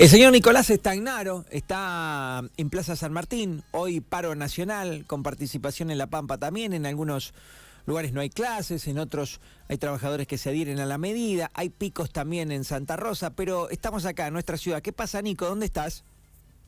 El señor Nicolás Estagnaro está en Plaza San Martín, hoy paro nacional, con participación en La Pampa también, en algunos lugares no hay clases, en otros hay trabajadores que se adhieren a la medida, hay picos también en Santa Rosa, pero estamos acá en nuestra ciudad. ¿Qué pasa, Nico? ¿Dónde estás?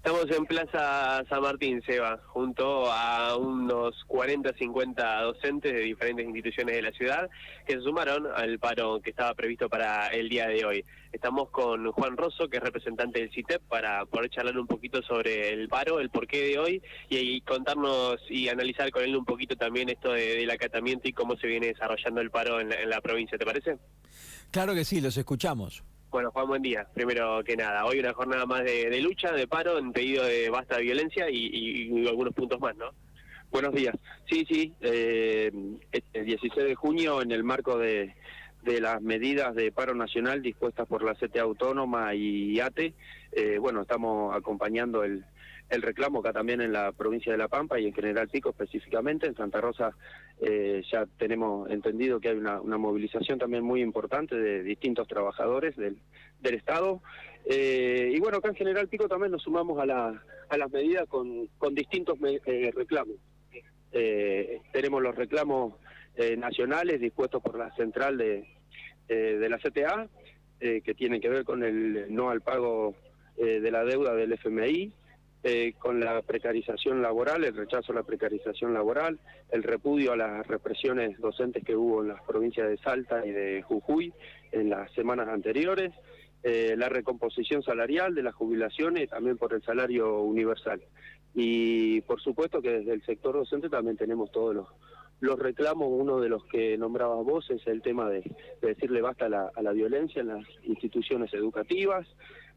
Estamos en Plaza San Martín, Seba, junto a unos 40, 50 docentes de diferentes instituciones de la ciudad que se sumaron al paro que estaba previsto para el día de hoy. Estamos con Juan Rosso, que es representante del CITEP, para poder charlar un poquito sobre el paro, el porqué de hoy y, contarnos y analizar con él un poquito también esto del acatamiento y cómo se viene desarrollando el paro en la provincia, ¿te parece? Claro que sí, los escuchamos. Bueno, Juan, buen día. Primero que nada, hoy una jornada más de, lucha, de paro, en pedido de basta de violencia y, algunos puntos más, ¿no? Buenos días. Sí, sí, eh, el 16 de junio, en el marco de, las medidas de paro nacional dispuestas por la CTA Autónoma y ATE, eh, bueno, estamos acompañando el, el reclamo acá también en la provincia de La Pampa y en General Pico específicamente. En Santa Rosa eh, ya tenemos entendido que hay una, movilización también muy importante de distintos trabajadores del, del Estado. Eh, y bueno, acá en General Pico también nos sumamos a, la, a las medidas con, con distintos eh, reclamos. tenemos los reclamos nacionales dispuestos por la central de, de la CTA, que tienen que ver con el no al pago de la deuda del FMI, eh, con la precarización laboral, el rechazo a la precarización laboral, el repudio a las represiones docentes que hubo en las provincias de Salta y de Jujuy en las semanas anteriores, eh, la recomposición salarial de las jubilaciones también por el salario universal. Y por supuesto que desde el sector docente también tenemos todos los, los reclamos, uno de los que nombrabas vos es el tema de, decirle basta a la, a la, violencia en las instituciones educativas.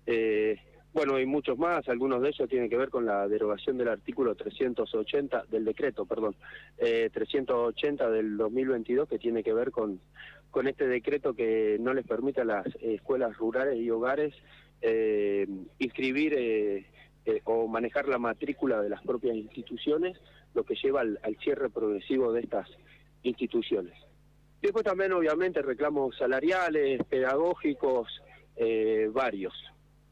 Eh, bueno, hay muchos más, algunos de ellos tienen que ver con la derogación del artículo 380, del decreto, perdón, eh, 380 del 2022, que tiene que ver con, con este decreto que no les permite a las escuelas rurales y hogares eh, inscribir eh, eh, o manejar la matrícula de las propias instituciones, lo que lleva al, cierre progresivo de estas instituciones. Después también, obviamente, reclamos salariales, pedagógicos, varios.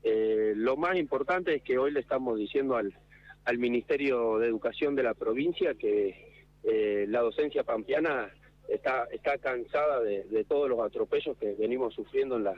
Eh, lo más importante es que hoy le estamos diciendo al, al Ministerio de Educación de la provincia que eh, la docencia pampeana está, está cansada de, todos los atropellos que venimos sufriendo en, la,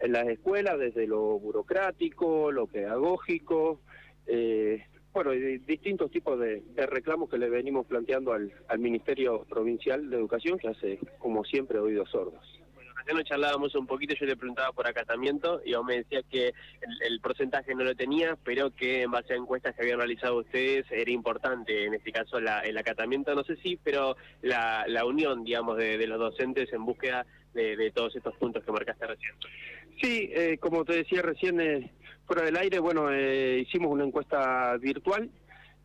en las escuelas, desde lo burocrático, lo pedagógico, eh, bueno, distintos tipos de, reclamos que le venimos planteando al, Ministerio Provincial de Educación, que hace, como siempre, oídos sordos ya nos charlábamos un poquito, yo le preguntaba por acatamiento y vos me decía que el, porcentaje no lo tenía, pero que en base a encuestas que habían realizado ustedes era importante, en este caso el acatamiento, no sé si, pero la, unión, digamos, de, los docentes en búsqueda de, todos estos puntos que marcaste recién. Sí, eh, como te decía recién eh, fuera del aire, bueno, eh, hicimos una encuesta virtual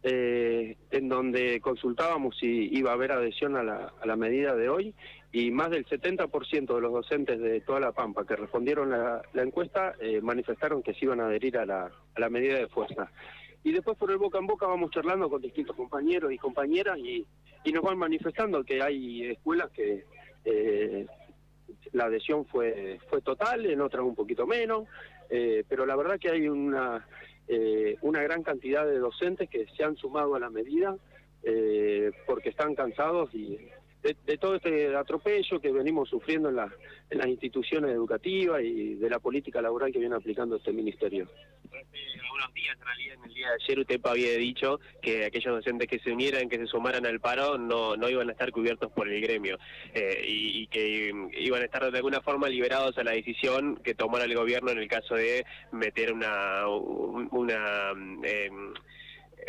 eh, en donde consultábamos si iba a haber adhesión a la, a la medida de hoy y más del 70% de los docentes de toda La Pampa que respondieron la, la encuesta eh, manifestaron que se iban a adherir a la, a la medida de fuerza. Y después por el boca en boca vamos charlando con distintos compañeros y compañeras y, y nos van manifestando que hay escuelas que eh, la adhesión fue, fue total, en otras un poquito menos, eh, pero la verdad que hay una eh, una gran cantidad de docentes que se han sumado a la medida eh, porque están cansados y de, todo este atropello que venimos sufriendo en, en las instituciones educativas y de la política laboral que viene aplicando este ministerio. Hace algunos días, en realidad, en el día de ayer, usted había dicho que aquellos docentes que se unieran, que se sumaran al paro, no, no iban a estar cubiertos por el gremio eh, y, que iban a estar de alguna forma liberados a la decisión que tomara el gobierno en el caso de meter una, una eh,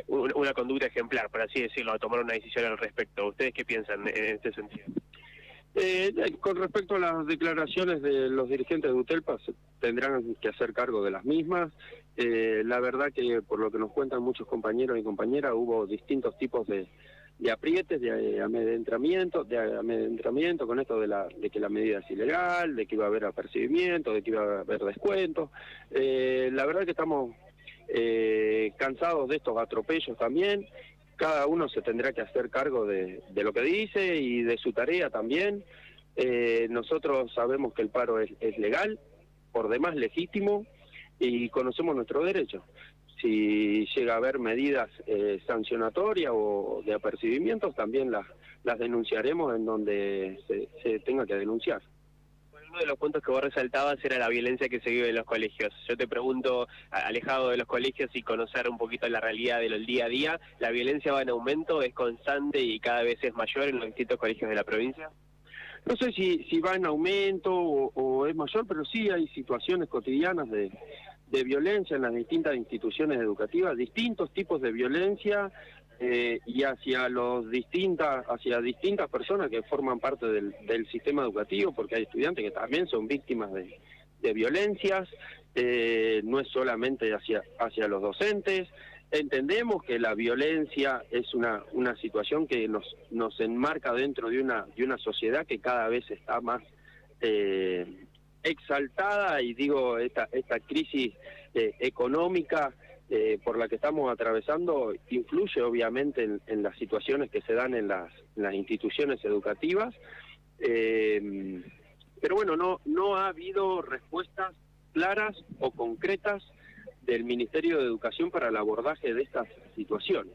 una conducta ejemplar, por así decirlo, a tomar una decisión al respecto. ¿Ustedes qué piensan en este sentido? Eh, con respecto a las declaraciones de los dirigentes de UTELPA, tendrán que hacer cargo de las mismas. Eh, la verdad que por lo que nos cuentan muchos compañeros y compañeras, hubo distintos tipos de, aprietes, de amedrentamiento, de amedrentamiento con esto de, la, de que la medida es ilegal, de que iba a haber apercibimiento, de que iba a haber descuentos. Eh, la verdad que estamos eh, cansados de estos atropellos también. Cada uno se tendrá que hacer cargo de, lo que dice y de su tarea también. Eh, nosotros sabemos que el paro es, legal, por demás legítimo. y conocemos nuestro derecho. Si llega a haber medidas eh, sancionatorias o de apercibimientos, también las, las denunciaremos en donde se, se tenga que denunciar de los puntos que vos resaltabas era la violencia que se vive en los colegios. Yo te pregunto, alejado de los colegios y conocer un poquito la realidad del día a día, ¿la violencia va en aumento, es constante y cada vez es mayor en los distintos colegios de la provincia? No sé si, si va en aumento o, es mayor, pero sí hay situaciones cotidianas de violencia en las distintas instituciones educativas, distintos tipos de violencia eh, y hacia los distintas hacia distintas personas que forman parte del, del, sistema educativo porque hay estudiantes que también son víctimas de, violencias eh, no es solamente hacia hacia los docentes. Entendemos que la violencia es una una situación que nos nos enmarca dentro de una de una sociedad que cada vez está más eh, exaltada y digo esta esta crisis eh, económica eh, por la que estamos atravesando influye obviamente en, las situaciones que se dan en las, instituciones educativas, eh, pero bueno, no, no ha habido respuestas claras o concretas del Ministerio de Educación para el abordaje de estas situaciones.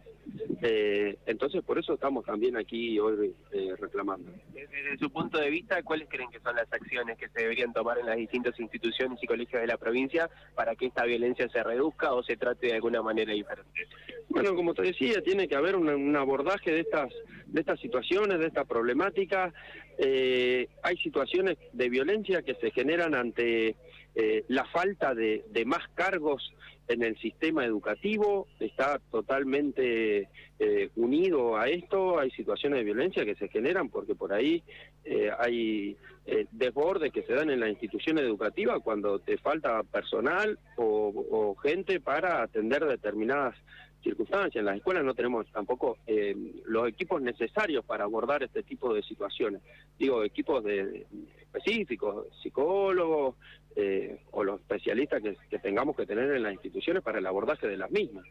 Eh, entonces, por eso estamos también aquí hoy eh, reclamando. Desde su punto de vista, ¿cuáles creen que son las acciones que se deberían tomar en las distintas instituciones y colegios de la provincia para que esta violencia se reduzca o se trate de alguna manera diferente? Bueno, como te decía, tiene que haber un, abordaje de estas, de estas situaciones, de esta problemática. Eh, hay situaciones de violencia que se generan ante eh, la falta de, de, más cargos en el sistema educativo está totalmente eh, unido a esto. Hay situaciones de violencia que se generan porque por ahí eh, hay eh, desbordes que se dan en las instituciones educativas cuando te falta personal o, o gente para atender determinadas circunstancias. En las escuelas no tenemos tampoco eh, los equipos necesarios para abordar este tipo de situaciones. Digo, equipos de, específicos, psicólogos eh, o los especialistas que, tengamos que tener en las instituciones para el abordaje de las mismas.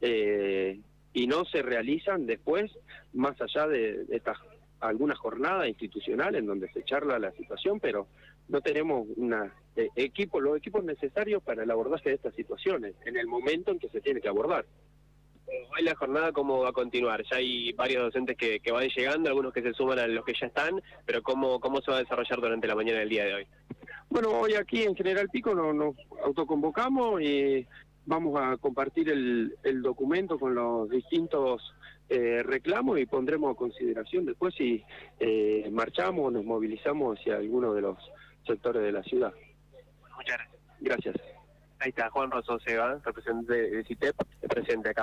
Eh, y no se realizan después, más allá de, estas algunas jornadas institucionales en donde se charla la situación, pero no tenemos una equipo, los equipos necesarios para el abordaje de estas situaciones en el momento en que se tiene que abordar. Hoy la jornada, ¿cómo va a continuar? Ya hay varios docentes que, van llegando, algunos que se suman a los que ya están, pero ¿cómo, ¿cómo se va a desarrollar durante la mañana del día de hoy? Bueno, hoy aquí en General Pico nos, autoconvocamos y vamos a compartir el, documento con los distintos eh, reclamos y pondremos a consideración después si eh, marchamos o nos movilizamos hacia alguno de los sectores de la ciudad. Muchas gracias. Gracias. Ahí está Juan Rosso Seba, representante de CITEP, presente acá.